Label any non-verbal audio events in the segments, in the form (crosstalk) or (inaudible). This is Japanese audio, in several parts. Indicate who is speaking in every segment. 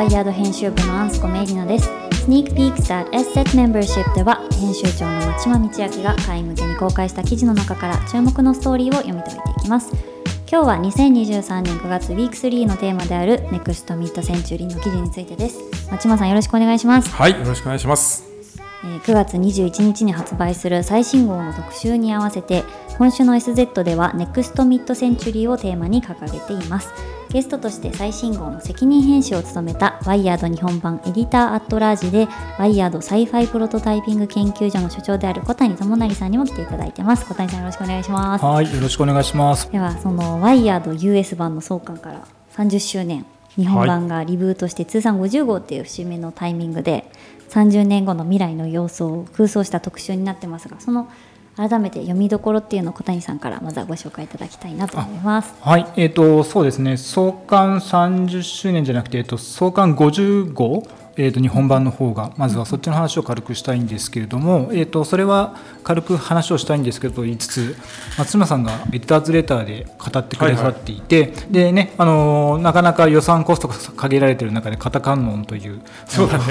Speaker 1: ワイヤード編集部のアンスコメイリナです。Sneak Peeks at SSET Membership では編集長の松島道明が会員向けに公開した記事の中から注目のストーリーを読み解いていきます。今日は2023年9月ウィーク3のテーマである NEXT Mid Century の記事についてです。松島さんよろしくお願いします。
Speaker 2: はいよろしくお願いします。
Speaker 1: えー9月21日に発売する最新号の特集に合わせて今週の SZ では NEXT Mid Century をテーマに掲げています。ゲストとして最新号の責任編集を務めたワイヤード日本版エディターアットラージでワイヤードサイファイプロトタイピング研究所の所長である小谷智成さんにも来ていただいてます。小谷さんよろしくお願いします。
Speaker 2: はいよろしくお願いします。
Speaker 1: ではそのワイヤード US 版の創刊から30周年日本版がリブートして通算50号っていう節目のタイミングで30年後の未来の様相を空想した特集になってますがその改めて読みどころっていうのを小谷さんからまずはご紹介いただきたいなと思います。
Speaker 2: はいえっ、とそうですね創刊30周年じゃなくて、えっと創刊50号えー、と日本版の方がまずはそっちの話を軽くしたいんですけれども、えー、とそれは軽く話をしたいんですけどと言いつつ松島さんがエディターズレターで語ってくださっていて、でねあのーなかなか予算コストが限られている中でカタカンノンというそうだね。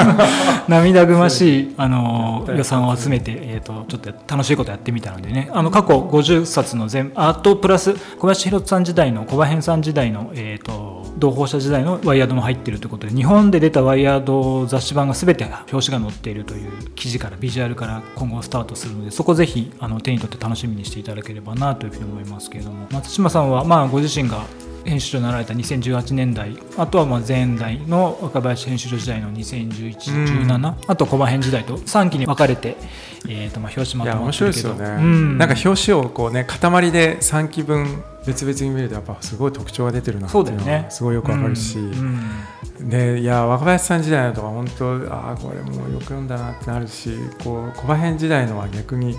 Speaker 2: (laughs) 涙ぐましい、あのー予算を集めて、えー、とちょっと楽しいことやってみたのでねあの過去50冊の全あとプラス小林弘さん時代の小林さん時代の、えー、と同胞者時代のワイヤードも入っているということで日本で出たワイヤード雑誌版が全て表紙が載っているという記事からビジュアルから今後スタートするのでそこぜひあの手に取って楽しみにしていただければなというふうに思いますけれども松島さんはまあご自身が編集長になられた2018年代あとはまあ前代の若林編集長時代の201117あと小林時代と3期に分かれて、えー、とまあ表紙まとまってるけど
Speaker 3: 白いですよね、
Speaker 2: うん
Speaker 3: なんか表紙をこうね塊で3期分別々に見るとやっぱすごい特徴が出てるなっていうの
Speaker 2: そうだよね。
Speaker 3: はすごいよくわかるし、
Speaker 2: うんうん
Speaker 3: でいや若林さん時代のとか本当ああこれもうよく読んだなってなるしこう小林時代のは逆に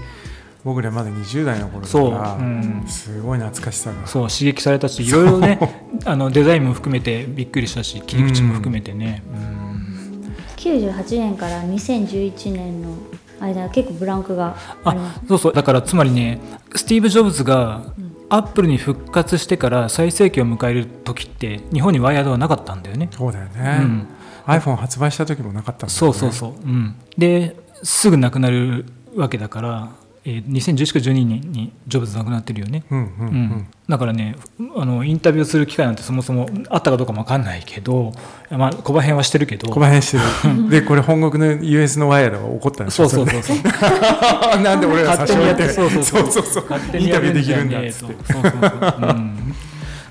Speaker 3: 僕らまだ20代の頃だ
Speaker 2: そう
Speaker 3: から、
Speaker 2: う。ん。
Speaker 3: すごい懐かしさが。
Speaker 2: そう刺激されたしいろいろねあのデザインも含めてびっくりしたし切り口も含めてね、うん。
Speaker 1: 98年から2011年の間結構ブランクがありま
Speaker 2: あ
Speaker 1: す。
Speaker 2: そうそう。だからつまりねスティーブ・ジョブズがアップルに復活してから最盛期を迎える時って日本にワイヤードはなかったんだよね。
Speaker 3: そうだよね、
Speaker 2: うん。
Speaker 3: iPhone 発売した時もなかったんだよね。
Speaker 2: そうそうそう、うん、ですぐなくなるわけだから、えー、2011か12年にジョブズ亡くなってるよね。
Speaker 3: うんうんうん、
Speaker 2: うん、だからねあのインタビューする機会なんてそもそもあったかどうかも分かんないけど、まあ、小林はしてるけど。
Speaker 3: 小林してる。(laughs) でこれ本国の US のワイヤードが怒ったんです
Speaker 2: そう
Speaker 3: よ
Speaker 2: そうそうそう。
Speaker 3: れ (laughs) なんで俺ら差し置いて
Speaker 2: そうそうそう
Speaker 3: そう。そうインタビューでき
Speaker 2: るん
Speaker 3: だっつって。
Speaker 2: そうそうそう、うん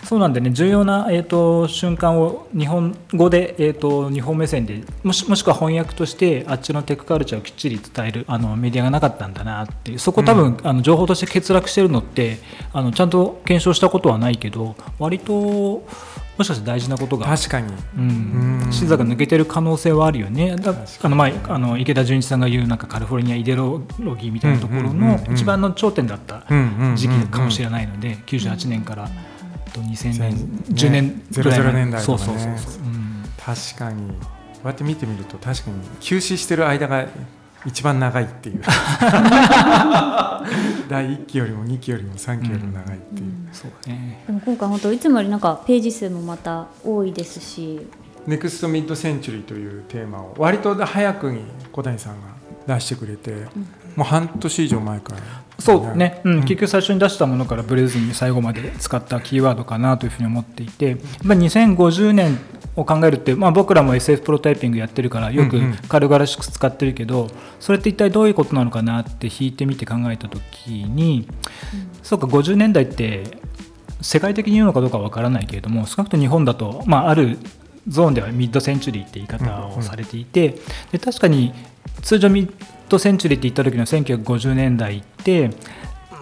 Speaker 2: そうなんでね重要な、えー、と瞬間を日本語で、えー、と日本目線でもしもしくは翻訳としてあっちのテックカルチャーをきっちり伝えるあのメディアがなかったんだなっていうそこ多分、あの情報として欠落してるのってあのちゃんと検証したことはないけど割ともしかして大事なことが
Speaker 3: 確かに。
Speaker 2: うん
Speaker 3: うん。
Speaker 2: 視座が抜けてる可能性はあるよね。あの前あの池田純一さんが言うなんかカリフォルニアイデロギーみたいなところ
Speaker 3: うんうんうん
Speaker 2: の
Speaker 3: うん。
Speaker 2: 一番の頂点だった
Speaker 3: うんうんうんうん
Speaker 2: 時期かもしれないので、98年からと2000年、
Speaker 3: ね
Speaker 2: 10年ぐらい
Speaker 3: 00年代とかね。
Speaker 2: そうそうそうそう、うん。
Speaker 3: 確かに。こうやって見てみると確かに休止してる間が一番長いっていう。(laughs) 第1期よりも2期よりも3期よりも長いっていう、
Speaker 2: そうね。
Speaker 1: でも今回本当いつもよりなんかページ数もまた多いですし、
Speaker 3: ネクストミッドセンチュリーというテーマを割と早くに小谷さんが出してくれて、もう半年以上前から
Speaker 2: そうね、うん。
Speaker 3: うん。
Speaker 2: 結局最初に出したものからブレずに最後まで使ったキーワードかなというふうに思っていて、まあ、2050年を考えるって、まあ、僕らも SF プロタイピングやってるからよく軽々しく使ってるけど、それって一体どういうことなのかなって引いてみて考えた時に、そうか50年代って世界的に言うのかどうかわからないけれども少なくとも日本だと、まあ、あるゾーンではミッドセンチュリーって言い方をされていて、で確かに通常ミッドセンチュリーって言った時の1950年代って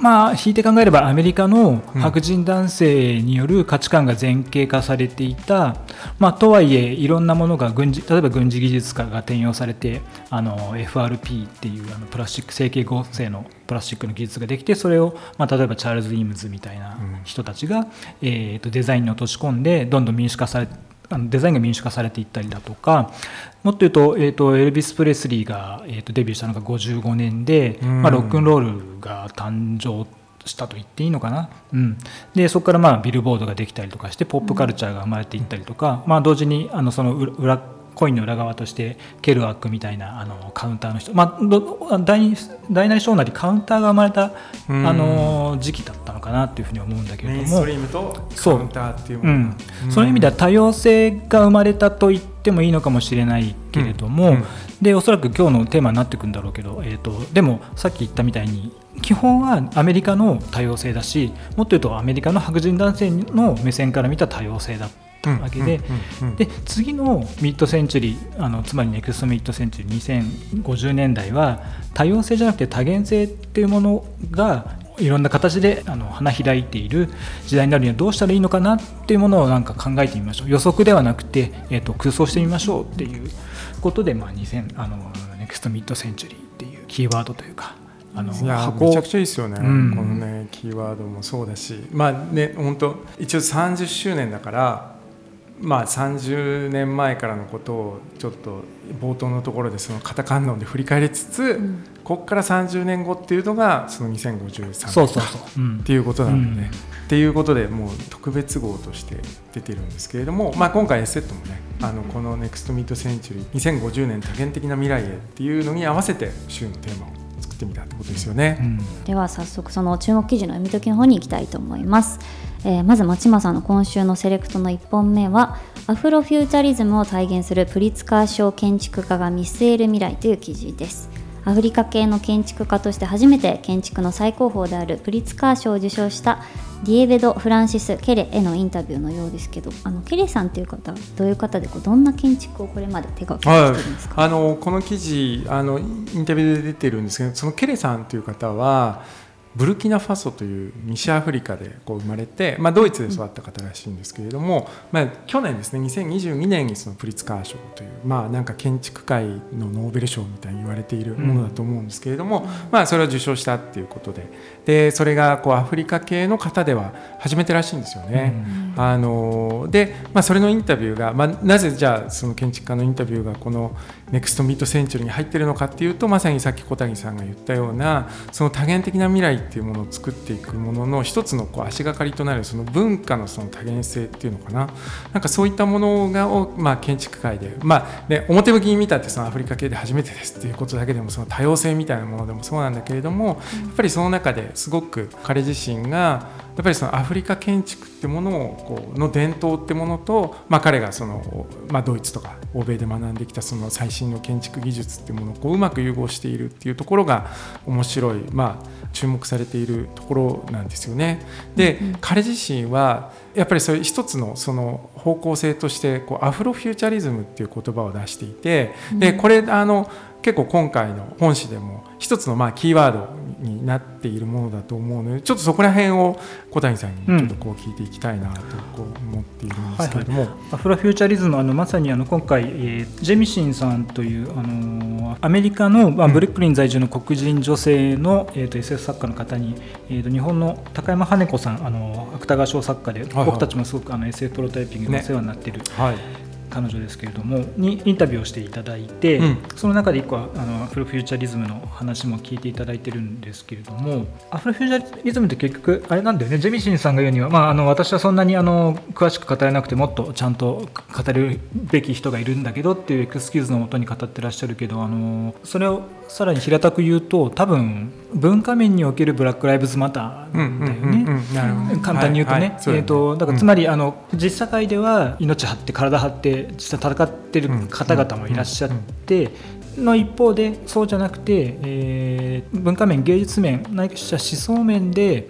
Speaker 2: まあ引いて考えればアメリカの白人男性による価値観が前傾化されていた、まあ、とはいえいろんなものが軍事例えば軍事技術化が転用されてあの FRP っていうあのプラスチック成形合成のプラスチックの技術ができてそれを、まあ、例えばチャールズ・イームズみたいな人たちが、えーとデザインに落とし込んでどんどん民主化されあのデザインが民主化されていったりだとかもっと言うと,、えー、とエルビス・プレスリーが、えー、とデビューしたのが55年で、
Speaker 3: うん。
Speaker 2: まあ、ロックンロールが誕生したと言っていいのかな、うん、でそこからまあビルボードができたりとかしてポップカルチャーが生まれていったりとか、まあ、同時にあのその裏コインの裏側としてケルアックみたいなあのカウンターの人、まあ、大大なり小なりカウンターが生まれた、あの時期だったのかなっていうふうに思うんだけれども。
Speaker 3: ストリームとカウンターっていうもの。
Speaker 2: うん、そういう意味では多様性が生まれたと言ってもいいのかもしれないけれども、うん。うん、でおそらく今日のテーマになってくるんだろうけど、えーと、とでもさっき言ったみたいに基本はアメリカの多様性だしもっと言うとアメリカの白人男性の目線から見た多様性だったわけでで次のミッドセンチュリーあのつまりネクストミッドセンチュリー2050年代は多様性じゃなくて多元性っていうものがいろんな形であの花開いている時代になるにはどうしたらいいのかなっていうものをなんか考えてみましょう。予測ではなくて、えーと、空想してみましょうっていうことで、まあ、2000あのネクストミッドセンチュリーっていうキーワードというか
Speaker 3: あのめちゃくちゃいいですよね、うん、このねキーワードもそうだし。まあね本当一応30周年だからまあ、30年前からのことをちょっと冒頭のところでその型観音で振り返りつつ、うん、ここから30年後っていうのがその2053年っていうことなので、ね、っていうことでもう特別号として出てるんですけれども、まあ、今回 S セットもねあのこの「Next Mid-Century 2050年多元的な未来へ」っていうのに合わせて週のテーマを作ってみたってことですよね、うん、
Speaker 1: では早速その注目記事の読み解きの方に行きたいと思います。えー、まず町間さんの今週のセレクトの1本目はアフロフューチャリズムを体現するプリツカー賞建築家が見据える未来という記事です。アフリカ系の建築家として初めて建築の最高峰であるプリツカー賞を受賞したディエベド・フランシス・ケレへのインタビューのようですけどあのケレさんという方どういう方でこうどんな建築をこれまで手がけてるんですか、
Speaker 3: はい、あのこの記事あのインタビューで出てるんですけどそのケレさんという方はブルキナファソという西アフリカでこう生まれて、まあ、ドイツで育った方らしいんですけれども、まあ、去年ですね2022年にそのプリツカー賞という、まあ、なんか建築界のノーベル賞みたいに言われているものだと思うんですけれども、うん、まあ、それを受賞したっていうことででそれがこうアフリカ系の方では初めてらしいんですよね。うん、あので、まあ、それのインタビューが、まあ、なぜじゃあその建築家のインタビューがこのネクストミッドセンチュリーに入ってるのかっていうとまさにさっき小谷さんが言ったようなその多元的な未来っていうものを作っていくものの一つのこう足がかりとなるその文化のその多元性っていうのかな。なんかそういったものがを、まあ、建築界で、まあね、表向きに見たってそのアフリカ系で初めてですっていうことだけでもその多様性みたいなものでもそうなんだけれどもやっぱりその中ですごく彼自身がやっぱりそのアフリカ建築ってものをこうの伝統ってものと、まあ、彼がその、まあ、ドイツとか欧米で学んできたその最新の建築技術っていうものをこううまく融合しているっていうところが面白い、まあ、注目されているところなんですよね。で、うんうん、彼自身はやっぱりそういう一つのその方向性としてこうアフロフューチャリズムっていう言葉を出していてでこれあの結構今回の本誌でも一つのまあキーワードになっているものだと思うのでちょっとそこら辺を小谷さんにちょっとこう聞いていきたいなとこう思っているんですけれども、はいはい、
Speaker 2: アフロフューチャリズムあのまさにあの今回、えー、ジェミシンさんというあのアメリカの、まあ、ブルックリン在住の黒人女性の、えーと、SF 作家の方に、えーと、日本の高山羽子さんあの芥川賞作家で、はいはい、僕たちもすごくあの SF プロトタイピングでお世話になっている、ね。はい彼女ですけれどもにインタビューをしていただいて、うん、その中で1個はあのアフロフューチャリズムの話も聞いていただいてるんですけれどもアフロフューチャリズムって結局あれなんだよねジェミシンさんが言うには、まあ、あの私はそんなにあの詳しく語れなくてもっとちゃんと語るべき人がいるんだけどっていうエクスキューズのもとに語ってらっしゃるけどあのそれをさらに平たく言うと多分文化面におけるブラック・ライブズ・マターだよね簡単に言うとね。はいはい、えーと、だからつまり、あの実社会では命張って体張って実際戦ってる方々もいらっしゃって。の一方でそうじゃなくて、えー、文化面芸術面ないしは思想面で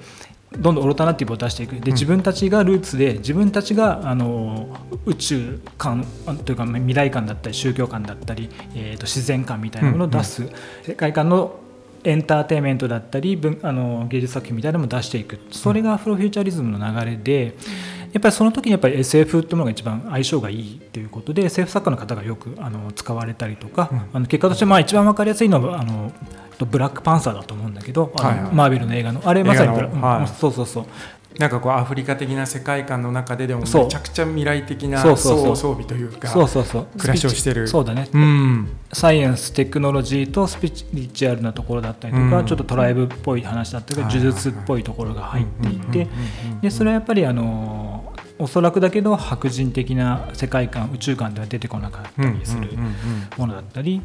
Speaker 2: どんどんオルタナティブを出していく。で自分たちがルーツで自分たちがあの宇宙観というか未来観だったり宗教観だったり、えー、と自然観みたいなものを出す、世界観のエンターテインメントだったりあの芸術作品みたいなのも出していく。それがアフロフューチャリズムの流れで。やっぱりその時にやっぱり SF っていうものが一番相性がいいということで SF 作家の方がよくあの使われたりとか、うん、あの結果としてまあ一番分かりやすいのはあのブラックパンサーだと思うんだけど、はいはい、マーベルの映画の。あれまさに、はい、そうそうそう。
Speaker 3: なんかこうアフリカ的な世界観の中ででもめちゃくちゃ未来的な装備というか
Speaker 2: そうそうそう。
Speaker 3: 暮らしをしてる。
Speaker 2: そうだね、
Speaker 3: うん。
Speaker 2: サイエンステクノロジーとスピリチュアルなところだったりとか、
Speaker 3: うん。
Speaker 2: ちょっとトライブっぽい話だったりとか、
Speaker 3: はい
Speaker 2: 呪術っぽいところが入っていて、でそれはやっぱりあのおそらくだけど白人的な世界観宇宙観では出てこなかったりするものだったり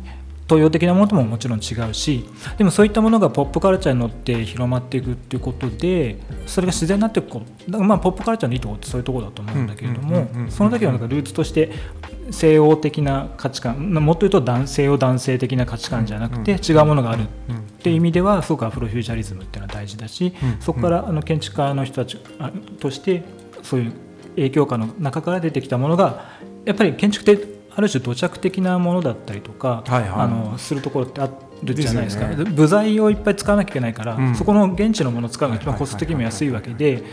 Speaker 2: 東洋的なものとももちろん違うしでもそういったものがポップカルチャーに乗って広まっていくっていうことでそれが自然になっていくことまあポップカルチャーのいいところってそういうところだと思うんだけれどもその時はなんかルーツとして西欧的な価値観もっと言うと男西洋男性的な価値観じゃなくて違うものがある
Speaker 3: うん
Speaker 2: っていう意味ではすごくアフロフューチャリズムっていうのは大事だし、
Speaker 3: うん
Speaker 2: そこからあの建築家の人たちあとしてそういう影響下の中から出てきたものがやっぱり建築ってある種土着的なものだったりとか、
Speaker 3: はいはい。
Speaker 2: あのするところってあるじゃないですか。
Speaker 3: ね。
Speaker 2: 部材をいっぱい使わなきゃいけないから、
Speaker 3: うん。
Speaker 2: そこの現地のものを使うのが一番コスト的にも安いわけで、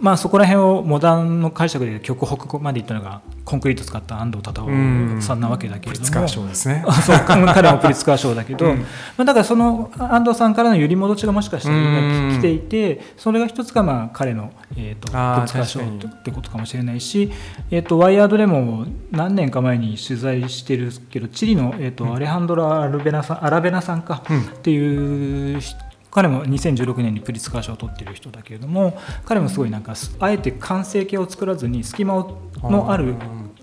Speaker 2: まあ、そこら辺をモダンの解釈で極北まで行ったのがコンクリート使った安藤忠夫さんなわけだけれども。
Speaker 3: プリツカー賞ですね。
Speaker 2: あそう彼はプリツカー賞だけど、
Speaker 3: うん。
Speaker 2: まあ、だからその安藤さんからの揺り戻しがもしかしたら来ていてそれが一つがまあ彼の、えー、とプリツカー賞ってことかもしれないし、えー、とワイヤードでも何年か前に取材してるけどチリの、えーとアレハンドラ・アルベナさんアラベナさんか、
Speaker 3: うん。
Speaker 2: っていう人彼も2016年にプリツカー賞を取ってる人だけれども彼もすごいなんかあえて完成形を作らずに隙間をのある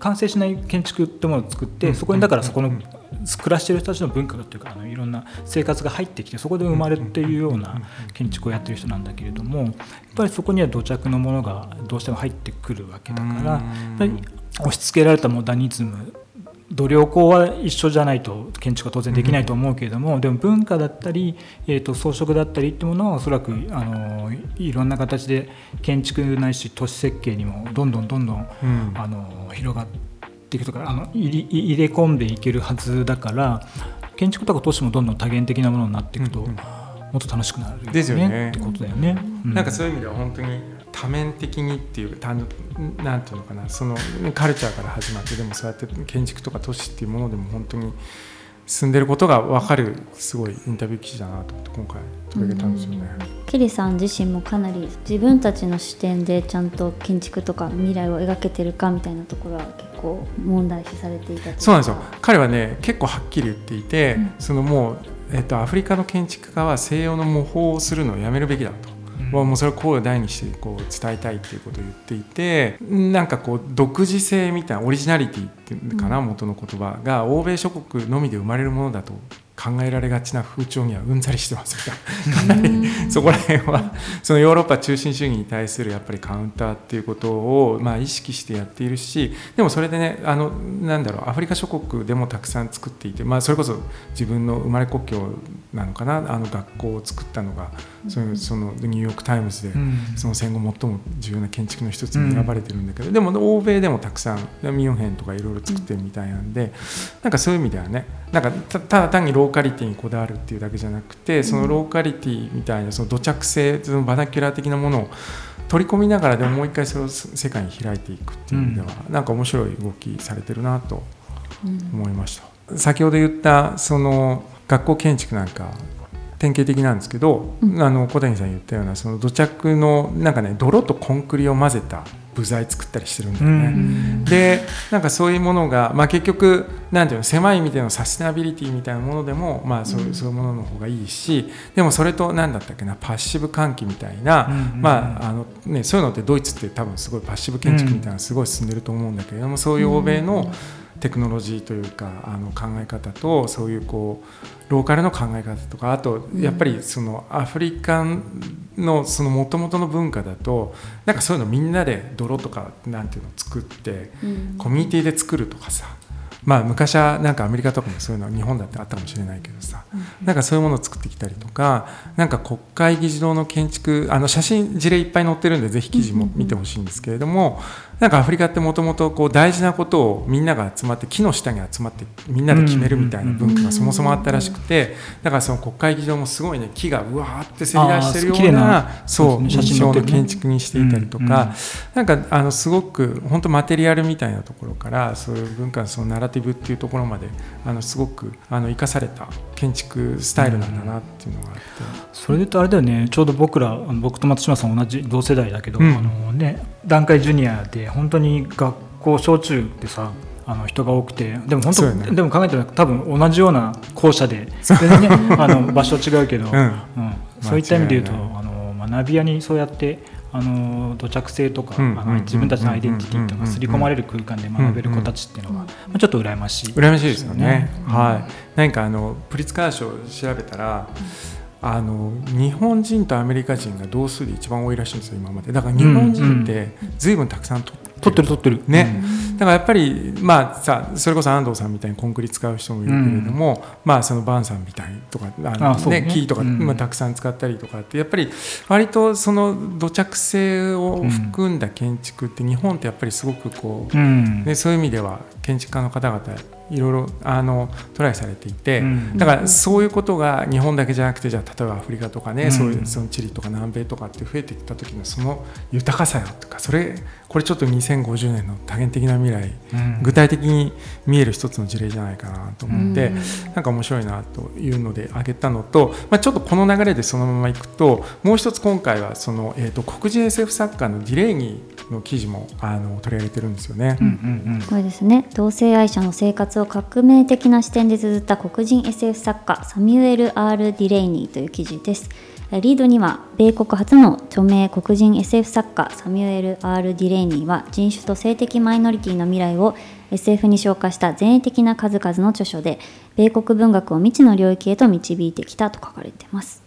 Speaker 2: 完成しない建築ってものを作ってそこにだからそこの暮らしてる人たちの文化というかあのいろんな生活が入ってきてそこで生まれるっていうような建築をやってる人なんだけれどもやっぱりそこには土着のものがどうしても入ってくるわけだからやっぱり押し付けられたモダニズム度量衡は一緒じゃないと建築は当然できないと思うけれども、でも文化だったり、えー、と装飾だったりっていうものはおそらくあのいろんな形で建築ないし都市設計にもどんどんどんどん、
Speaker 3: うん。
Speaker 2: あの広がっていくとかあの入り入れ込んでいけるはずだから建築とか都市もどんどん多元的なものになっていくと、
Speaker 3: うんうん。
Speaker 2: もっと楽しくなるよね。
Speaker 3: ですよね。
Speaker 2: ってことだよね。
Speaker 3: なんかそういう意味では本当に多面的にっていうか単なんていうのかなそのカルチャーから始まってでもそうやって建築とか都市っていうものでも本当に進んでることが分かるすごいインタビュー記事だなと思って今回取り上げたんですよね。
Speaker 1: ケリさん自身もかなり自分たちの視点でちゃんと建築とか未来を描けてるかみたいなところは結構問題視されていた
Speaker 3: そうなんですよ彼はね結構はっきり言っていて、
Speaker 1: うん
Speaker 3: そのもう、えっと、アフリカの建築家は西洋の模倣をするのをやめるべきだと。
Speaker 2: うん。
Speaker 3: もうそれを声を大にしてこう伝えたいっていうことを言っていてなんかこう独自性みたいなオリジナリティっていうのかな、元の言葉が欧米諸国のみで生まれるものだと考えられがちな風潮にはうんざりしてますみたいな。かなりそこら辺はそのヨーロッパ中心主義に対するやっぱりカウンターっていうことをまあ意識してやっているしでもそれでねあのなんだろうアフリカ諸国でもたくさん作っていて、まあ、それこそ自分の生まれ故郷なのかな？あの学校を作ったのがそのそのニューヨーク・タイムズで
Speaker 2: うん。
Speaker 3: その戦後最も重要な建築の一つに選ばれてるんだけど、でも欧米でもたくさんミュンヘンとかいろいろ作ってるみたいなんで、なんかそういう意味ではねなんかたただ単にローカリティにこだわるっていうだけじゃなくてそのローカリティみたいなその土着性そのバナキュラー的なものを取り込みながらでももう一回それを世界に開いていくっていう意味では、なんか面白い動きされてるなと思いました。先ほど言ったその学校建築なんか典型的なんですけど、
Speaker 1: うん。
Speaker 3: あの小谷さん言ったようなその土着のなんかね泥とコンクリを混ぜた部材作ったりしてるんだよね。
Speaker 2: うん。
Speaker 3: でなんかそういうものが、まあ、結局なんていうの狭い意味でのサステナビリティみたいなものでも、まあそういうそういうものの方がいいしでもそれと何だったっけなパッシブ換気みたいな、
Speaker 2: うん
Speaker 3: まああのね、そういうのってドイツって多分すごいパッシブ建築みたいなのすごい進んでると思うんだけれども、そういう欧米のテクノロジーというかあの考え方とそういうこうローカルの考え方とかあとやっぱりそのアフリカのその元々の文化だとなんかそういうのみんなで泥とかなんていうのを作って
Speaker 1: うん。
Speaker 3: コミュニティで作るとかさまあ昔はなんかアメリカとかもそういうの日本だってあったかもしれないけどさなんかそういうものを作ってきたりとかなんか国会議事堂の建築あの写真事例いっぱい載ってるんでぜひ記事も見てほしいんですけれどもなんかアフリカってもともとこう大事なことをみんなが集まって木の下に集まってみんなで決めるみたいな文化がそもそもあったらしくてだからその国会議場もすごいね木がうわーってせり出してるようなそう印象の建築にしていたりとかなんかあのすごく本当マテリアルみたいなところからそういう文化のそのナラティブっていうところまであのすごくあの生かされた建築スタイルなんだなっていうのがあって、
Speaker 2: それで言うとあれだよね。ちょうど僕ら僕と松島さん同じ同世代だけど、うん、あのね、段階ジュニアで本当に学校小中でさあの人が多くてでも本当、ね、でも考えたら多分同じような校舎で全然、ね、あの場所違うけど、(laughs) うん、うん、そういった意味で言うとあの学び屋にそうやってあの土着性とか、うん、あの自分たちのアイデンティティとか刷り込まれる空間で学べる子たちっていうのは、まあ、ちょっと羨ましい、
Speaker 3: 羨ましいですよね。はい、何かあのプリツカー賞調べたら、あの日本人とアメリカ人が同数で一番多いらしいんですよ今まで。だから日本人って随分たくさん取
Speaker 2: 取ってる取ってる。
Speaker 3: ね、だからやっぱりまあさそれこそ安藤さんみたいにコンクリ使う人もいるけれども、うん、まあそのバンさんみたいとかあのね、ね、木とか、うん、たくさん使ったりとかってやっぱり割とその土着性を含んだ建築って日本ってやっぱりすごくこう、うん、ね、そういう意味では建築家の方々いろいろあのトライされていて、うん、だからそういうことが日本だけじゃなくてじゃあ例えばアフリカとかね、うん、そういうそのチリとか南米とかって増えてきた時のその豊かさよとかそれこれちょっと2050年の多元的な未来、うん、具体的に見える一つの事例じゃないかなと思って、うん、なんか面白いなというので挙げたのと、まあ、ちょっとこの流れでそのままいくともう一つ今回はその、えーと、黒人 SF 作家のディレイニーの記事もあの取り上げてるんですよね。うん
Speaker 1: うんうん、これですね。同性愛者の生活を革命的な視点で綴った黒人 SF 作家サミュエル・ R・ ディレイニーという記事です。リードには米国初の著名黒人 SF 作家サミュエル・ R・ ディレイニーは人種と性的マイノリティの未来を SF に昇華した前衛的な数々の著書で米国文学を未知の領域へと導いてきたと書かれています。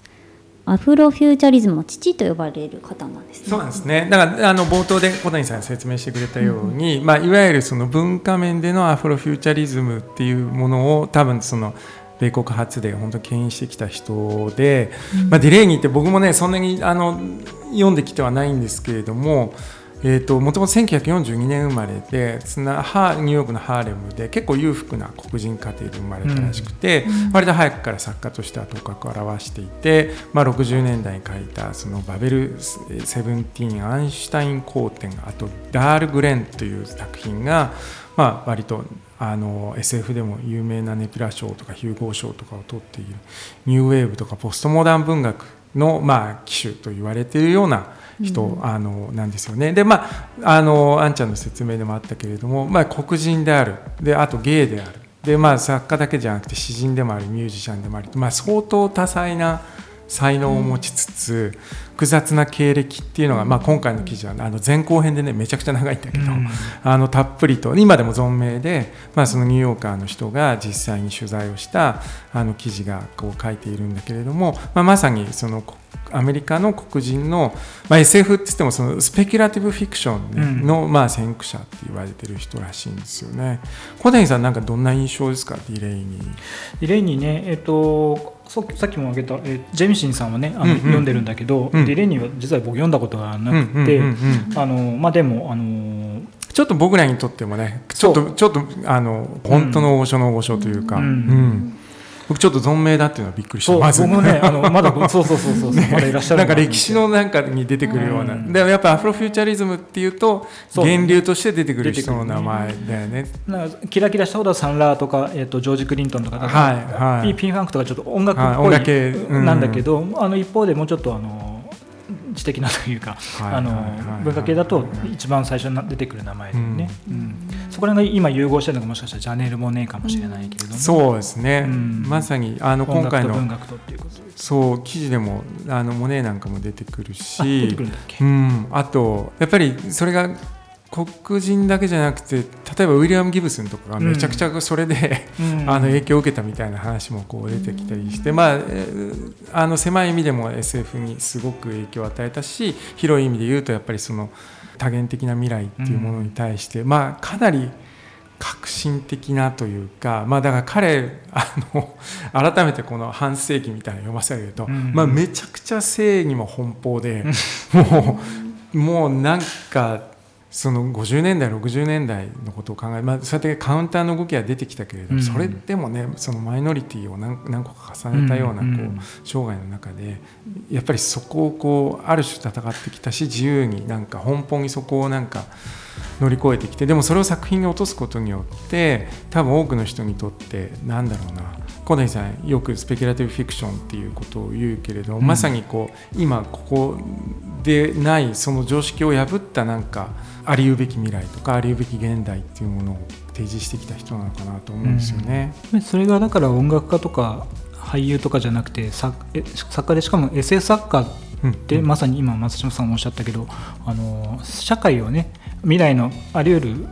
Speaker 1: アフロフューチャリズムの父と呼ばれる方なんですね。
Speaker 3: そうなんですね。だからあの冒頭で小谷さんが説明してくれたように、うん、まあいわゆるその文化面でのアフロフューチャリズムっていうものを多分その米国発で本当牽引してきた人で、うん、まあ、ディレイニーって僕もねそんなにあの読んできてはないんですけれどもえーと、もともと1942年生まれでニューヨークのハーレムで結構裕福な黒人家庭で生まれたらしくて、うん、割と早くから作家としては頭角を現していて、まあ、60年代に書いたそのバベル・セブンティーン・アンシュタイン公典あとダール・グレンという作品が、まあ、割とあの SF でも有名なネピュラ賞とかヒューゴー賞とかを取っているニューウェーブとかポストモダン文学の、まあ、機種と言われているような人、うん、あのなんですよね。でまああのあんちゃんの説明でもあったけれども、まあ、黒人である。であとゲイである。で、まあ、作家だけじゃなくて詩人でもありミュージシャンでもあり、まあ、相当多彩な才能を持ちつつ、複雑な経歴っていうのが、まあ、今回の記事は、あの前後編でねめちゃくちゃ長いんだけど、うん、あのたっぷりと今でも存命で、まあ、そのニューヨーカーの人が実際に取材をしたあの記事がこう書いているんだけれども、まあ、まさにそのアメリカの黒人の、まあ、SF って言ってもそのスペキュラティブフィクションの、うん、まあ、先駆者って言われてる人らしいんですよね。小谷さんなんかどんな印象ですか？ディレイに。
Speaker 2: ディレイにね、えっと、さっきも挙げた、えー、ジェミシンさんはねあの、うんうん、読んでるんだけど、うん、ディレイニーは実は僕読んだことがなくて、あのまあ、でもあの
Speaker 3: ちょっと僕らにとってもねちょっとちょっとあの本当の大御所の大御所というか。うん僕ちょっと存命だっていうのはびっくりした。
Speaker 2: まず。僕もねあの (laughs) まだそうそうそうそう、ね、まだいらっしゃる
Speaker 3: なんか歴史のなんかに出てくるような、うん、でもやっぱアフロフューチャリズムっていうと源流として出てくる人の名前だよね。
Speaker 2: なんかキラキラしたことはサンラーとか、えーと、ジョージ・クリントンとか
Speaker 3: はいはい、
Speaker 2: ピピンファンクとかちょっと音楽っぽい、なんだけど、あの一方でもうちょっとあの知的なというか、あの文化系だと一番最初に出てくる名前でね、うん、うん、そこら辺が今融合してるのがもしかしたらジャネール・モネーかもしれないけれども、
Speaker 3: そうですね、うん、まさにあの今回の
Speaker 2: 文学とっていうこと
Speaker 3: そう記事でもあのモネーなんかも出てくるし。うん、あとやっぱりそれが黒人だけじゃなくて例えばウィリアム・ギブスンとかがめちゃくちゃそれで、うん、あの影響を受けたみたいな話もこう出てきたりして、うん、まあ、あの狭い意味でも SF にすごく影響を与えたし広い意味で言うとやっぱりその多元的な未来っていうものに対して、うん、まあかなり革新的なというか、まあ、だから彼あの (laughs) 改めてこの半世紀みたいな読ませると、まあ、めちゃくちゃ正義も奔放でもうもうなんかその50年代60年代のことを考え、まあ、そうやってカウンターの動きは出てきたけれども、
Speaker 2: うん。
Speaker 3: それでもねそのマイノリティを何何個か重ねたようなこう、
Speaker 2: うんうん
Speaker 3: 生涯の中でやっぱりそこをこうある種戦ってきたし自由になんか奔放にそこをなんか乗り越えてきてでもそれを作品に落とすことによって多分多くの人にとってなんだろうな小谷さんよくスペキュラティブフィクションっていうことを言うけれど、
Speaker 2: うん。
Speaker 3: まさにこう今ここでないその常識を破ったなんかありうべき未来とかありうべき現代っていうものを提示してきた人なのかなと思うんですよね。
Speaker 2: それがだから音楽家とか俳優とかじゃなくて作家でしかも SF 作家で、まさに今松島さんもおっしゃったけどあの社会をね未来のあり得る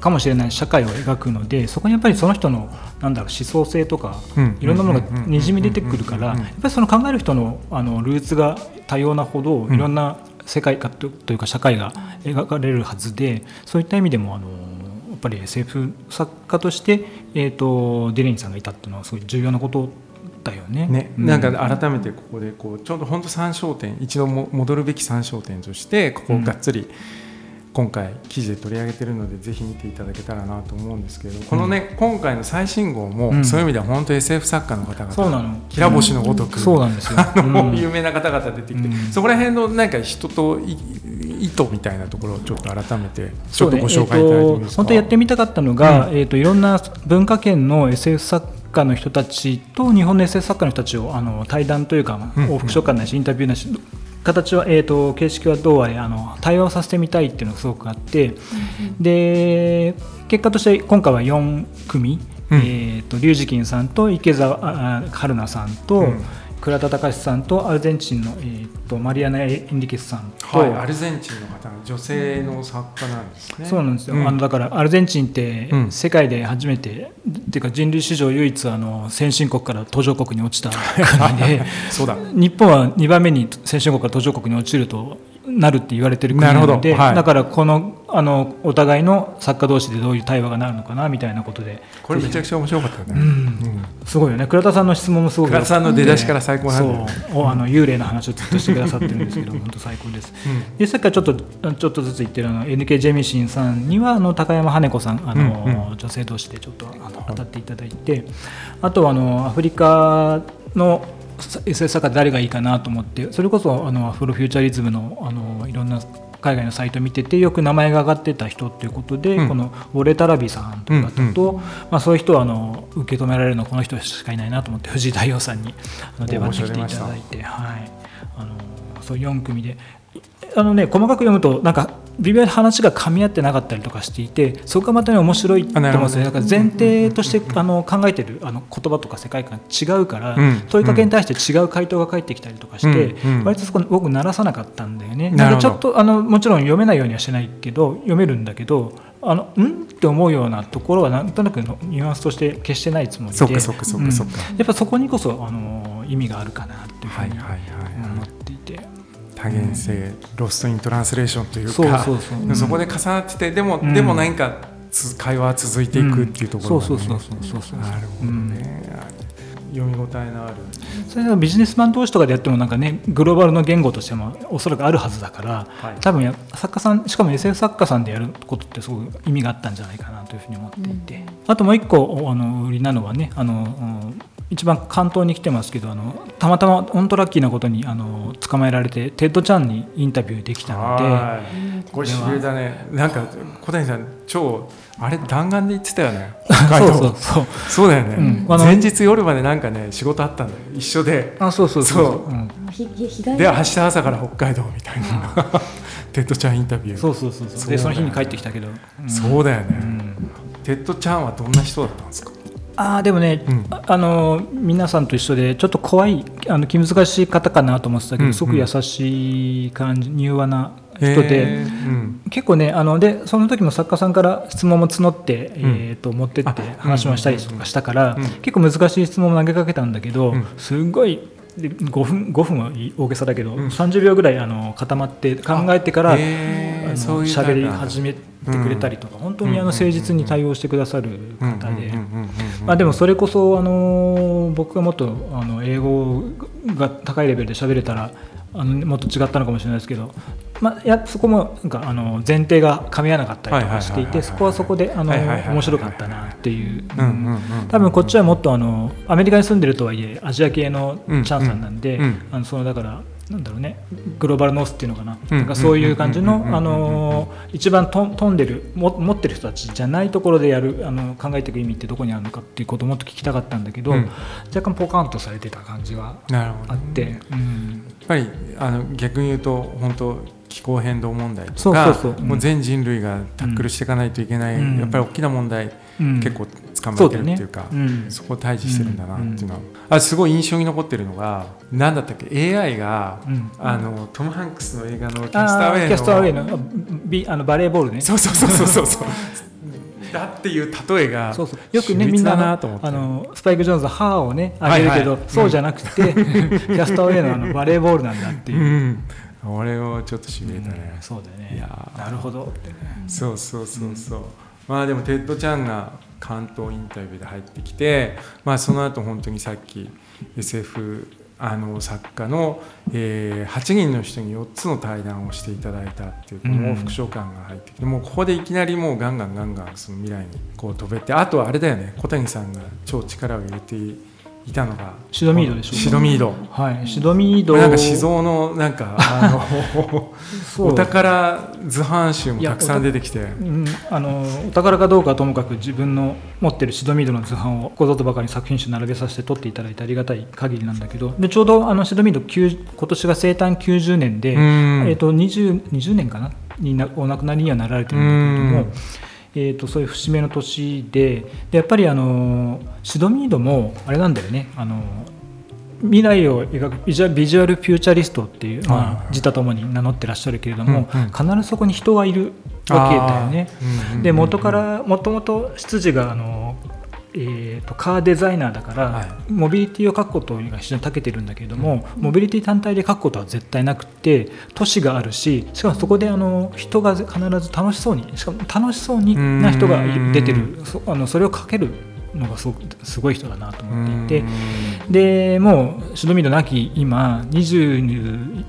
Speaker 2: かもしれない社会を描くのでそこにやっぱりその人のなんだろう思想性とか
Speaker 3: うん。
Speaker 2: いろんなものがにじみ出てくるから
Speaker 3: うんうん。うんうん
Speaker 2: やっぱりその考える人のあのルーツが多様なほど
Speaker 3: ん。
Speaker 2: いろんな世界かとというか社会が描かれるはずでそういった意味でもあのやっぱり SF 作家として、えー、とディレインさんがいたっていうのはすごい重要なことだよね。
Speaker 3: ね、
Speaker 2: う
Speaker 3: なんか改めてここでこうちょうど本当参照点一度も戻るべき参照点としてここをがっつり今回記事で取り上げてるのでぜひ見ていただけたらなと思うんですけれどこのね、今回の最新号も、
Speaker 2: うん。
Speaker 3: そういう意味では本当 SF 作家の方々
Speaker 2: そうなの。
Speaker 3: きら星のごとく、
Speaker 2: そうなんですよ。
Speaker 3: あの
Speaker 2: うん。
Speaker 3: 有名な方々出てきて、
Speaker 2: うん。
Speaker 3: そこら辺のなんか人とい意図みたいなところをちょっと改めてちょっとご紹介いただいてもいいですか、
Speaker 2: えーと本当やってみたかったのが、
Speaker 3: うん。
Speaker 2: えー、といろんな文化圏の SF 作家の人たちと日本の SF 作家の人たちをあの対談というか、
Speaker 3: うん。
Speaker 2: 往復書簡ないしインタビューないし形は、えー、と形式はどうあれあの対話をさせてみたいっていうのがすごくあって、で結果として今回は4組、
Speaker 3: うん。
Speaker 2: えー、と龍二金さんと池澤ああ春菜さんと、
Speaker 3: うん
Speaker 2: 倉田隆さんとアルゼンチンの、えー、とマリアナ・エンリケスさんと、
Speaker 3: はい、アルゼンチンの方の女性の作家なんですね。
Speaker 2: そうなんですよ、
Speaker 3: うん。
Speaker 2: あのだからアルゼンチンって
Speaker 3: うん。
Speaker 2: 世界で初めて、っていうか人類史上唯一あの先進国から途上国に落ちた国で。(laughs)
Speaker 3: そうだ。
Speaker 2: 日本は2番目に先進国から途上国に落ちるとなるって言われてる国なので、
Speaker 3: ど。はい。
Speaker 2: だからこのあのお互いの作家同士でどういう対話がなるのかなみたいなことで。
Speaker 3: これめちゃくちゃ面白かったよね。
Speaker 2: うん。
Speaker 3: うん。
Speaker 2: すごいよね。倉田さんの質問もすごく
Speaker 3: 倉田さんの出だしから最高なん
Speaker 2: そう。おあの幽霊の話をずっとしてくださってるんですけど (laughs) 本当最高です。でさっきからちょっとちょっとずつ言ってるあの NK ジェミシンさんにはあの高山羽子さんあの、
Speaker 3: うんう
Speaker 2: 女性同士でちょっとあの当たっていただいてあとはあのアフリカの SF 作家誰がいいかなと思ってそれこそあのアフロフューチャリズムのあのいろんな海外のサイト見ててよく名前が上がってた人っていうことで、
Speaker 3: うん。
Speaker 2: このウォレタラビさんという方と、
Speaker 3: うん。
Speaker 2: まあ、そういう人はあの受け止められるのはこの人しかいないなと思って藤井大陽さんにあの出張ってきていただいて、はい、あのそう4組であの、ね、細かく読むとなんか微妙に話が噛み合ってなかったりとかしていてそこがまた、ね、面白いと思うんですよだから前提としてあの考えてるあの言葉とか世界観が違うから、
Speaker 3: うん。
Speaker 2: 問いかけに対して違う回答が返ってきたりとかして、
Speaker 3: うんうん。
Speaker 2: 割とそこ僕鳴らさなかったんだよね。
Speaker 3: な
Speaker 2: んかちょっとあのもちろん読めないようにはしないけど読めるんだけどあのんって思うようなところはなんとなくのニュアンスとして決してないつもりで。
Speaker 3: そっかそっかそっかそっか
Speaker 2: うん。やっぱそこにこそあの意味があるかなっていうふうに
Speaker 3: はいはいはい。
Speaker 2: 思
Speaker 3: はい。多元性、ロストイントランスレーションというか、
Speaker 2: そ
Speaker 3: こで重なってて、でも、
Speaker 2: うん。
Speaker 3: でも何かつ会話は続いていくっていうところが、ね。
Speaker 2: そうそうそうそうそう
Speaker 3: なるほどね。読み応えのある。
Speaker 2: それはビジネスマン同士とかでやってもなんかねグローバルの言語としてもおそらくあるはずだから、
Speaker 3: はい。
Speaker 2: 多分や作家さんしかも SF 作家さんでやることってすごく意味があったんじゃないかなというふうに思っていて、あともう一個あの売りなのはねあの、うん一番巻頭に来てますけどあのたまたま本当ラッキーなことにあの捕まえられてテッドちゃんにインタビューできたので。
Speaker 3: はい。これしびれたね。なんか小谷さん超あれ弾丸で言ってたよね。北海道。(laughs)
Speaker 2: そうそうそう。
Speaker 3: そうだよね、
Speaker 2: うん。
Speaker 3: 前日夜までなんかね仕事あったんだよ。一緒で。
Speaker 2: あそうそうそう。
Speaker 3: そう。
Speaker 2: うん。
Speaker 3: で明日朝から北海道みたいな。テッドちゃんインタビュー。
Speaker 2: そうそうそうそう。でその日に帰ってきたけど、うん。
Speaker 3: そうだよね、
Speaker 2: うん
Speaker 3: テッドちゃんはどんな人だったんですか？
Speaker 2: あーでもね、
Speaker 3: うん。
Speaker 2: ああの皆さんと一緒でちょっと怖いあの気難しい方かなと思ってたけど、
Speaker 3: うん
Speaker 2: すごく優しい感じ柔和な人
Speaker 3: へ
Speaker 2: で結構ねあのでその時も作家さんから質問も募って、
Speaker 3: うん。
Speaker 2: えー、と持ってって
Speaker 3: あ
Speaker 2: 話もしたりとかしたから、
Speaker 3: うんうん。
Speaker 2: 結構難しい質問も投げかけたんだけど、
Speaker 3: うん。
Speaker 2: すごいで5分 ,5 分は大げさだけど、
Speaker 3: うん。
Speaker 2: 30秒ぐらいあの固まって考えてから喋り始めてくれたりとか、本当にあの誠実に対応してくださる方で。
Speaker 3: うんうんうんうんうん。
Speaker 2: まあ、でもそれこそ、あの僕がもっとあの英語が高いレベルで喋れたらあのもっと違ったのかもしれないですけどまあ、いやそこもなんかあの前提が噛み合わなかったりとかしていてそこはそこであの面白かったなっていう。多分こっちはもっとあのアメリカに住んでるとはいえアジア系のチャンさんなんで、あのそのだからなんだろうねグローバルノースっていうのかな,、
Speaker 3: うん
Speaker 2: なんかそういう感じのあの一番と飛んでるも持ってる人たちじゃないところでやるあの考えていく意味ってどこにあるのかっていうことをもっと聞きたかったんだけど、
Speaker 3: うん。
Speaker 2: 若干ポカンとされてた感じはあって、うん。
Speaker 3: やっぱりあの逆に言うと本当気候変動問題とかもう全人類がタックルしていかないといけない、
Speaker 2: うん。
Speaker 3: やっぱり大きな問題、
Speaker 2: うん。
Speaker 3: 結構捕まえてるっていうか
Speaker 2: そね。
Speaker 3: こを対峙してるんだなっていうのは、あすごい印象に残ってるのが何だったっけ？AI が、
Speaker 2: うん。
Speaker 3: あのトム・ハンクスの映画のキャスターウェイの
Speaker 2: キャストアウェイのあビあのバレーボールね。
Speaker 3: そうそうそうそうそうだっていう例えが
Speaker 2: そうそう。よくねみんなあのスパイク・ジョーンズの歯をねあげるけど、
Speaker 3: はいはい。
Speaker 2: そうじゃなくて、Cast (laughs) Away のあのバレーボールなんだっていう。う、
Speaker 3: んちょっとしびれたね、
Speaker 2: そうだよね。
Speaker 3: いやー。
Speaker 2: なるほど。ってね
Speaker 3: そうそうそうそう、まあでもテッドちゃんが巻頭インタビューで入ってきて、まあ、その後本当にさっき SF あの作家の、えー8人の人に4つの対談をしていただいたっていうこの往復書簡が入ってきて、もうここでいきなりもうガンガンガンガンその未来にこう飛べてあとはあれだよね。小谷さんが超力を入れていたのが
Speaker 2: シドミードでしょ
Speaker 3: シドミード。
Speaker 2: はい。シドミード。
Speaker 3: なんか静蔵のなんかあのお宝図版集もたくさん出てきて。
Speaker 2: うん、あのお宝かどうかはともかく自分の持ってるシドミードの図版をここぞとばかりに作品集並べさせて撮っていただいてありがたい限りなんだけど。でちょうどあのシドミード9今年が生誕90年で、
Speaker 3: うん。
Speaker 2: えー、と 20, 20年かな？になお亡くなりにはなられてるんだけれども、
Speaker 3: うん
Speaker 2: えー、とそういう節目の年ででやっぱりあのシドミードもあれなんだよね。あの未来を描くビジュアビジュアルフューチャリストっていう、ま
Speaker 3: はい。
Speaker 2: あ、自他ともに名乗ってらっしゃるけれども、
Speaker 3: うんうん。
Speaker 2: 必ずそこに人がいるわけだよね。で元からもともと執事があの、えー、とカーデザイナーだから、
Speaker 3: はい。
Speaker 2: モビリティを書くことが非常に長けてるんだけれども、モビリティ単体で書くことは絶対なくて都市があるししかもそこであの人が必ず楽しそうにしかも楽しそうにな人が出てる。そあのそれを書けるのがすごくすごい人だなと思っていて。でもうシドミードなき今21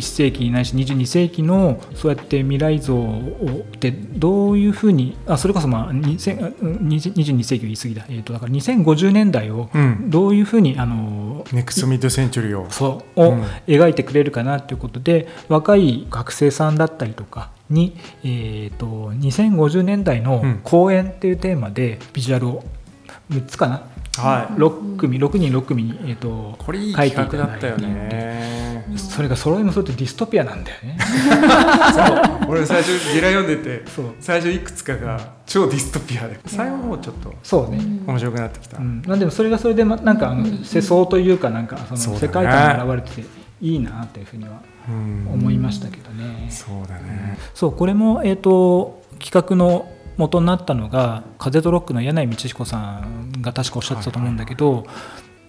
Speaker 2: 世紀ないし22世紀のそうやって未来像をってどういうふうにあそれこそまあ2000あうん20 22世紀を言い過ぎだ,、えー、とだから2050年代を
Speaker 3: うん。
Speaker 2: どういうふうにあの
Speaker 3: ネクストミッドセンチュリーを。
Speaker 2: そうを
Speaker 3: うん。
Speaker 2: 描いてくれるかなということで、若い学生さんだったりとかに、えー、と2050年代の
Speaker 3: うん。
Speaker 2: 公演っていうテーマでビジュアルを6つかな、
Speaker 3: はい。
Speaker 2: 6組6人6組に、えー、と
Speaker 3: これいい
Speaker 2: 書い
Speaker 3: 企
Speaker 2: ていただいて。
Speaker 3: 画だったよね。
Speaker 2: それが揃いもそれとディストピアなんだよね。(laughs)
Speaker 3: そう。俺最初ゲラ読んでて
Speaker 2: そう。
Speaker 3: 最初いくつかが超ディストピアで。最後の方ちょっと
Speaker 2: そうね、
Speaker 3: 面白くなってきた、
Speaker 2: うん、なんでもそれがそれでまなんかあの世相というかなんかその世界観が現れてていいなっていうふうには
Speaker 3: うん。
Speaker 2: 思いましたけどね。
Speaker 3: そうだね。
Speaker 2: そうこれも、えー、と企画の元になったのが風とロックの柳井道彦さんが確かおっしゃってたと思うんだけど、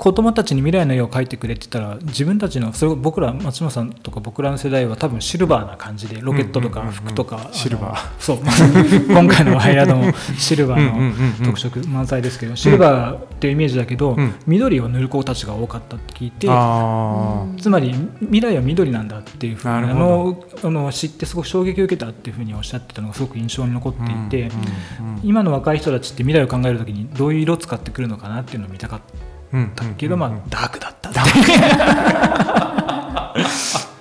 Speaker 2: 子供たちに未来の絵を描いてくれって言ったら自分たちのそれ僕ら松島さんとか僕らの世代は多分シルバーな感じでロケットとか服とか、
Speaker 3: シルバー。
Speaker 2: そう。(laughs) 今回のワイヤードもシルバーの特色満載ですけどシルバーっていうイメージだけど、
Speaker 3: うん。
Speaker 2: 緑を塗る子たちが多かったって聞いて、
Speaker 3: あ
Speaker 2: つまり未来は緑なんだっていうふうにあのあの知ってすごく衝撃を受けたっていうふうにおっしゃってたのがすごく印象に残っていて、今の若い人たちって未来を考えるときにど。ういう色を使ってくるのかなっていうのを見たかっ
Speaker 3: うん
Speaker 2: たけど、まあ
Speaker 3: うん
Speaker 2: ダークだった。っ (laughs) て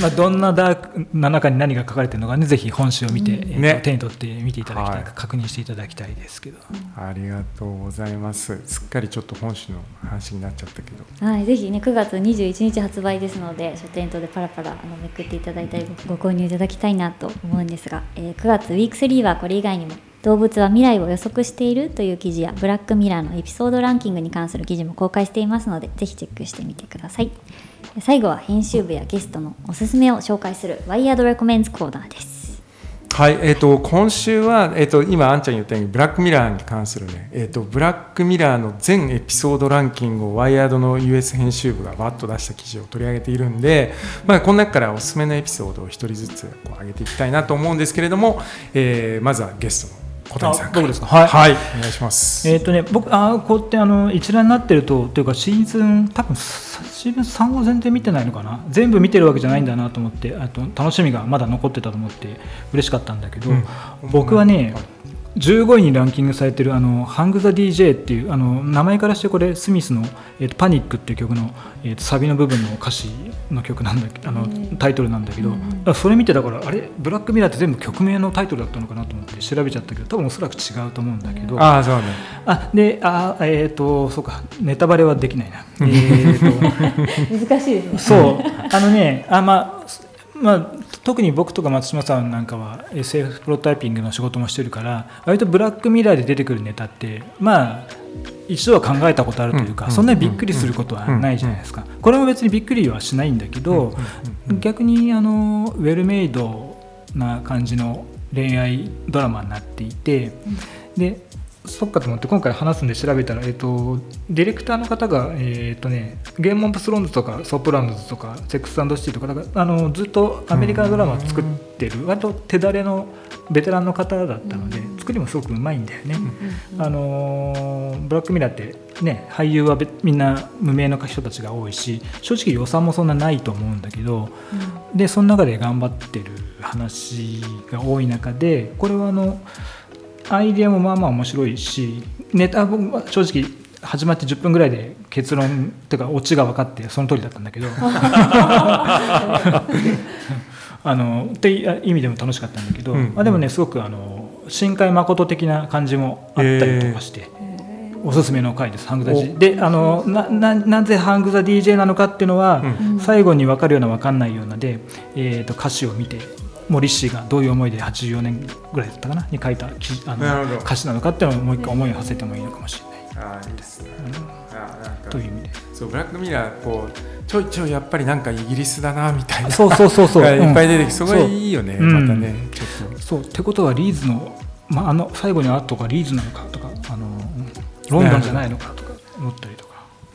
Speaker 2: まあどんなダークな中に何が書かれてるのかねぜひ本誌を見て、
Speaker 3: ね。
Speaker 2: 手に取って見ていただきたい、
Speaker 3: はい。
Speaker 2: 確認していただきたいですけど。
Speaker 3: ありがとうございます。すっかりちょっと本誌の話になっちゃったけど。
Speaker 1: はい、ぜひね9月21日発売ですので書店等でパラパラあのめくっていただいたりごご購入いただきたいなと思うんですが、えー9月ウィーク3はこれ以外にも動物は未来を予測しているという記事やブラックミラーのエピソードランキングに関する記事も公開していますのでぜひチェックしてみてください。最後は編集部やゲストのおすすめを紹介するワイヤードレコメンズコーナーです。
Speaker 3: はい、えー、と今週は、えー、と今、あんちゃん言ったようにブラックミラーに関するね、えー、とブラックミラーの全エピソードランキングをワイヤードの US 編集部がわっと出した記事を取り上げているんで、まあ、この中からおすすめのエピソードを一人ずつこう上げていきたいなと思うんですけれども、えーまずはゲストの小谷さん。
Speaker 2: あ僕ですか。はい。
Speaker 3: はい、お願いします。
Speaker 2: えっ、とね、僕、あーこうやってあの一覧になってると、というか、シーズン、多分シーズン3は全然見てないのかな、全部見てるわけじゃないんだなと思って、あと楽しみがまだ残ってたと思って、嬉しかったんだけど、
Speaker 3: うん。
Speaker 2: 僕はね、15位にランキングされてるあのハング・ザ・ DJ っていうあの名前からしてこれスミスの「えーとパニック」っていう曲の、えーとサビの部分の歌詞の曲なんだけあのタイトルなんだけど、あそれ見てだからあれブラックミラーって全部曲名のタイトルだったのかなと思って調べちゃったけど多分おそらく違うと思うんだけど。
Speaker 3: ああ、そうね。
Speaker 2: あであえっ、とそうかネタバレはできないな。えーと (laughs)
Speaker 1: 難しいですね
Speaker 2: そう (laughs) あのねあまあまあ特に僕とか松島さんなんかは SF プロタイピングの仕事もしてるから割とブラックミラーで出てくるネタってまあ一度は考えたことあるというか、
Speaker 3: うん
Speaker 2: そんなにびっくりすることはないじゃないですか、これも別にびっくりはしないんだけど、逆にあのウェルメイドな感じの恋愛ドラマになっていて、でそっかと思って今回話すんで調べたら、えっとディレクターの方が、えっとね、ゲームオブスローンズとかソプラノズとかセックスシティとかだからあのずっとアメリカのドラマを作ってる割と手だれのベテランの方だったので作りもすごくうまいんだよね。あのーブラックミラーって、ね、俳優はべみんな無名の人たちが多いし正直予算もそんなないと思うんだけど、でその中で頑張ってる話が多い中でこれはあのアイデアもまあまあ面白いしネタ僕は正直始まって10分ぐらいで結論っていうかオチが分かってその通りだったんだけど。(laughs) あのっていう意味でも楽しかったんだけど、
Speaker 3: うん。
Speaker 2: まあ、でもねすごくあの深海誠的な感じもあったりとかして。おすすめの回です、ハングザ DJ。で、あのなななぜハングザ DJ なのかっていうのは、
Speaker 3: うん。
Speaker 2: 最後に分かるような分かんないようなで、えー、と歌詞を見て、森氏がどういう思いで84年ぐらいだったかなに書いた記あの歌詞なのかっていうのをもう一回思いを馳せてもいいのかもしれない
Speaker 3: ああ、いいですね。あなんか
Speaker 2: という意味で。
Speaker 3: そうブラックミラーこうちょいちょいやっぱりなんかイギリスだなみたいな
Speaker 2: そうそうそうそう。
Speaker 3: がいっぱい出てきて、
Speaker 2: うん
Speaker 3: そこがいいよね、またね、ちょっと。
Speaker 2: そうってことはリーズの、まあ、あの最後にあったとかリーズなのかとかあのロンドンじゃないのかとか思ったりとか。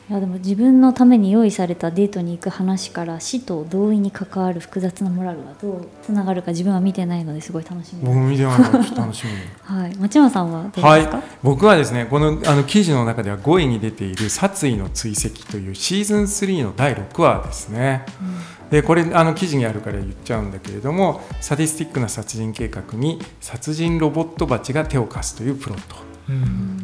Speaker 1: いやでも自分のために用意されたデートに行く話から死と同意に関わる複雑なモラルがどうつながるか自分は見てないのですごい楽しみ
Speaker 3: 僕も見てないからちょっと楽しみに。(laughs)
Speaker 1: はい町山さんは
Speaker 3: はい、僕はですねこのあの記事の中では5位に出ている「殺意の追跡」というシーズン3の第6話ですね。でこれあの記事にあるから言っちゃうんだけれどもサディスティックな殺人計画に殺人ロボット鉢が手を貸すというプロット。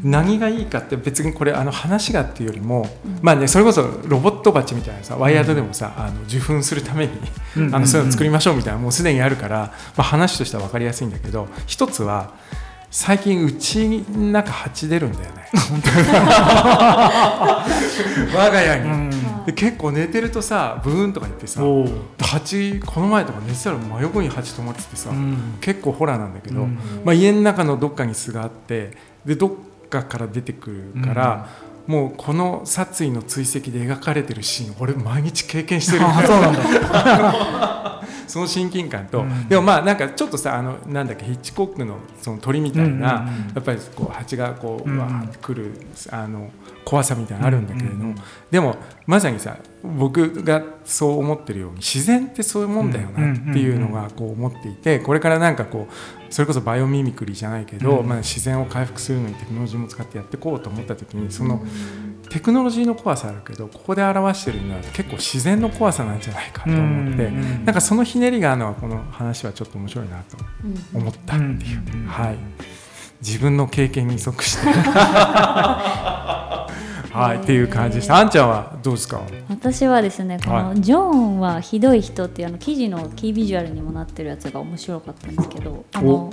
Speaker 3: 何がいいかって別にこれあの話がっていうよりも、まあねそれこそロボット鉢みたいなさワイヤードでもさ、あの受粉するために、
Speaker 2: うん。
Speaker 3: あのそういうの作りましょうみたいなもうすでにあるから、まあ、話としては分かりやすいんだけど一つは最近うちになんか蜂出るんだよね。(laughs) (laughs) 我が家に、
Speaker 2: うん。
Speaker 3: で結構寝てるとさブーンとか言ってさ蜂この前とか寝てたら真横に蜂止まっててさ、
Speaker 2: うん。
Speaker 3: 結構ホラーなんだけど、
Speaker 2: うん。
Speaker 3: まあ、家の中のどっかに巣があってでどっかから出てくるから、もうこの殺意の追跡で描かれてるシーン俺毎日経験してる。
Speaker 2: あそうなんだ。(laughs)
Speaker 3: その親近感と、
Speaker 2: うん。
Speaker 3: でもまあなんかちょっとさあのなんだっけヒッチコックのその鳥みたいな、やっぱりこう蜂がこう、
Speaker 2: う
Speaker 3: わーってくるあの怖さみたいなのあるんだけれども、でもまさにさ僕がそう思ってるように自然ってそういうもんだよなっていうのがこう思っていてこれからなんかこうそれこそバイオミミクリーじゃないけど、
Speaker 2: うん。
Speaker 3: まあ、自然を回復するのにテクノロジーも使ってやっていこうと思った時にそのテクノロジーの怖さあるけどここで表してるのは結構自然の怖さなんじゃないかと思って、
Speaker 2: うん。うん。
Speaker 3: なんかそのひねりがあるのはこの話はちょっと面白いなと
Speaker 1: うん。
Speaker 3: 思ったっていう、
Speaker 2: うん。
Speaker 3: はい、自分の経験に即して (laughs) はいっていう感じでした。あんちゃんはどうですか？
Speaker 1: 私はですねこ
Speaker 3: は
Speaker 1: の「ジョーンはひどい人」っていうあの記事のキービジュアルにもなってるやつが面白かったんですけどあの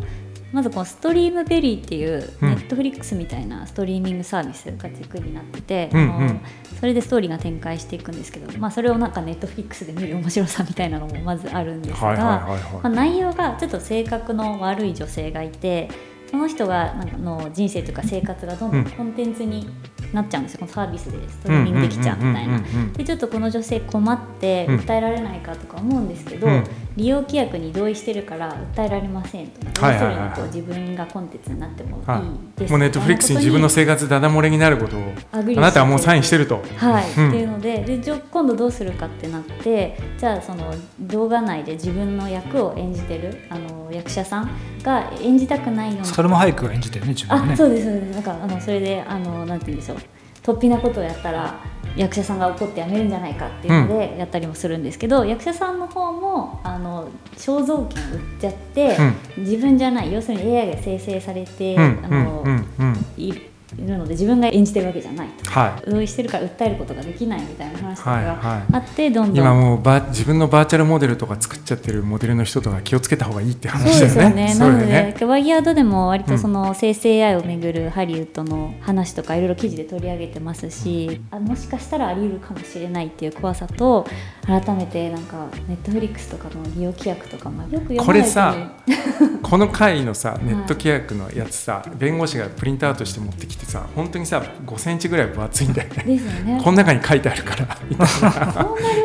Speaker 1: まずこのストリームベリーっていう
Speaker 3: うん。
Speaker 1: ネットフリックスみたいなストリーミングサービスが軸になってて、
Speaker 3: うんうん。
Speaker 1: それでストーリーが展開していくんですけど、まあ、それをなんかネットフリックスで見る面白さみたいなのもまずあるんですが、内容がちょっと性格の悪い女性がいてその人がなんかの人生とか生活がどんどん。コンテンツになっちゃうんですよ、このサービスでストリーミングできちゃうみたいな。でちょっとこの女性困って
Speaker 3: うん
Speaker 1: 訴えられないかとか思うんですけど、
Speaker 3: うん
Speaker 1: 利用規約に同意してるから訴えられませんと、
Speaker 3: はいはい
Speaker 1: 自分がコンテンツになってもいい
Speaker 3: はい。
Speaker 1: です
Speaker 3: もうネットフリックスに自分の生活ダダ漏れになることをあなたはもうサインしてると。
Speaker 1: はい、
Speaker 3: うん。
Speaker 1: っていうのででじゃあ今度どうするかってなってじゃあその動画内で自分の役を演じてるあの役者さんが演じたくないような。
Speaker 2: サルマハイクが演じてるね自分ね。
Speaker 1: あそうですそうです。なんかあのそれであのなんて言うんでしょう。突飛なことをやったら役者さんが怒って辞めるんじゃないかっていうのでやったりもするんですけど、役者さんの方もあの肖像権売っちゃって、自分じゃない要するに AI が生成されて、
Speaker 3: うん
Speaker 1: あのいるので自分が演じてるわけじゃないと。
Speaker 3: は
Speaker 1: 同意してるから訴えることができないみたいな話とか
Speaker 3: はい
Speaker 1: が
Speaker 3: はい。
Speaker 1: あって、どんどん
Speaker 3: 今もうバ自分のバーチャルモデルとか作っちゃってるモデルの人とか気をつけた方がいいって話だよね。
Speaker 1: ですよね。
Speaker 3: そう
Speaker 1: なの
Speaker 3: だよね。
Speaker 1: で、ワイヤードでも割とその生成 AI をめぐるハリウッドの話とかいろいろ記事で取り上げてますし、あもしかしたらあり得るかもしれないっていう怖さと、改めてなんかネットフリックスとかの利用規約とかもよく読まない
Speaker 3: これさ (laughs) この回のさネット規約のやつさ、弁護士がプリントアウトして持ってきてさ本当にさ5センチぐらい分厚いんだよね。
Speaker 1: ね。
Speaker 3: この中に書いてあるから。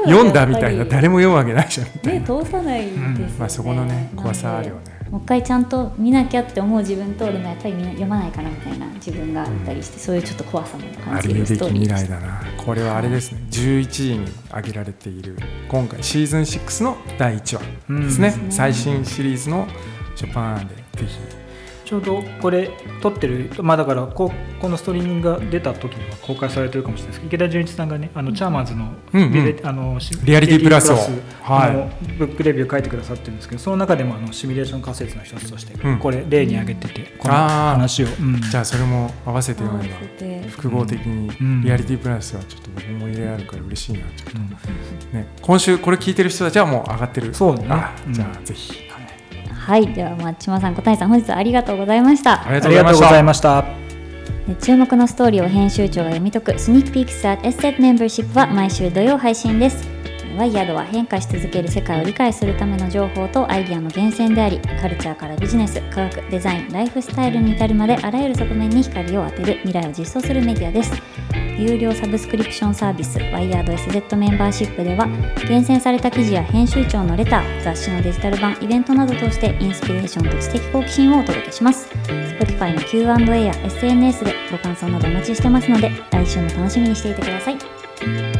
Speaker 3: 読んだみたいな誰も読むわけないじゃんみたい
Speaker 1: り
Speaker 3: な、
Speaker 1: ね通さないですよね。
Speaker 3: まあそこのね怖さあるよね。
Speaker 1: もう一回ちゃんと見なきゃって思う自分とでもやっぱり読まないかなみたいな自分がいたりして、そういうちょっと怖さも
Speaker 3: あ
Speaker 1: 感じるス
Speaker 3: りえべき未
Speaker 1: トーリーでした
Speaker 3: 来だな。これはあれですね。11時に挙げられている今回シーズン6の第1話ですね、
Speaker 1: うん。
Speaker 3: 最新シリーズのジャパンでぜひ
Speaker 2: ちょうどこれ撮ってるまあだからこうこのストリーミングが出た時には公開されてるかもしれないです。けど池田純一さんがねあのチャーマンズの
Speaker 3: うんうん。
Speaker 2: リレあのシ
Speaker 3: リアリティプラスを。
Speaker 2: ブックレビュー書いてくださってるんですけどその中でもあのシミュレーション仮説の一つとして
Speaker 3: うん。
Speaker 2: これ例に挙げててこの話を、うん。
Speaker 3: じゃあそれも合わせて読めば複合的に
Speaker 2: うん。
Speaker 3: リアリティプラスはちょっと僕も入れあるから嬉しいなちょっ
Speaker 2: うん
Speaker 3: とね。今週これ聞いてる人たちはもう上がってる。
Speaker 2: そうだね
Speaker 3: じゃあぜひ、
Speaker 1: はい、では松島さん、小谷さん、本日はありがとうございました。
Speaker 3: ありが
Speaker 2: とうございました。
Speaker 1: ね注目のストーリーを編集長が読み解くスニークピークス at SZ Membership は毎週土曜配信です。ワイヤードは変化し続ける世界を理解するための情報とアイディアの源泉であり、カルチャーからビジネス、科学、デザイン、ライフスタイルに至るまであらゆる側面に光を当てる未来を実装するメディアです。有料サブスクリプションサービスワイヤード SZ メンバーシップでは厳選された記事や編集長のレター雑誌のデジタル版イベントなどとしてインスピレーションと知的好奇心をお届けします。Spotify の Q&A や SNS でご感想などお待ちしてますので来週も楽しみにしていてください。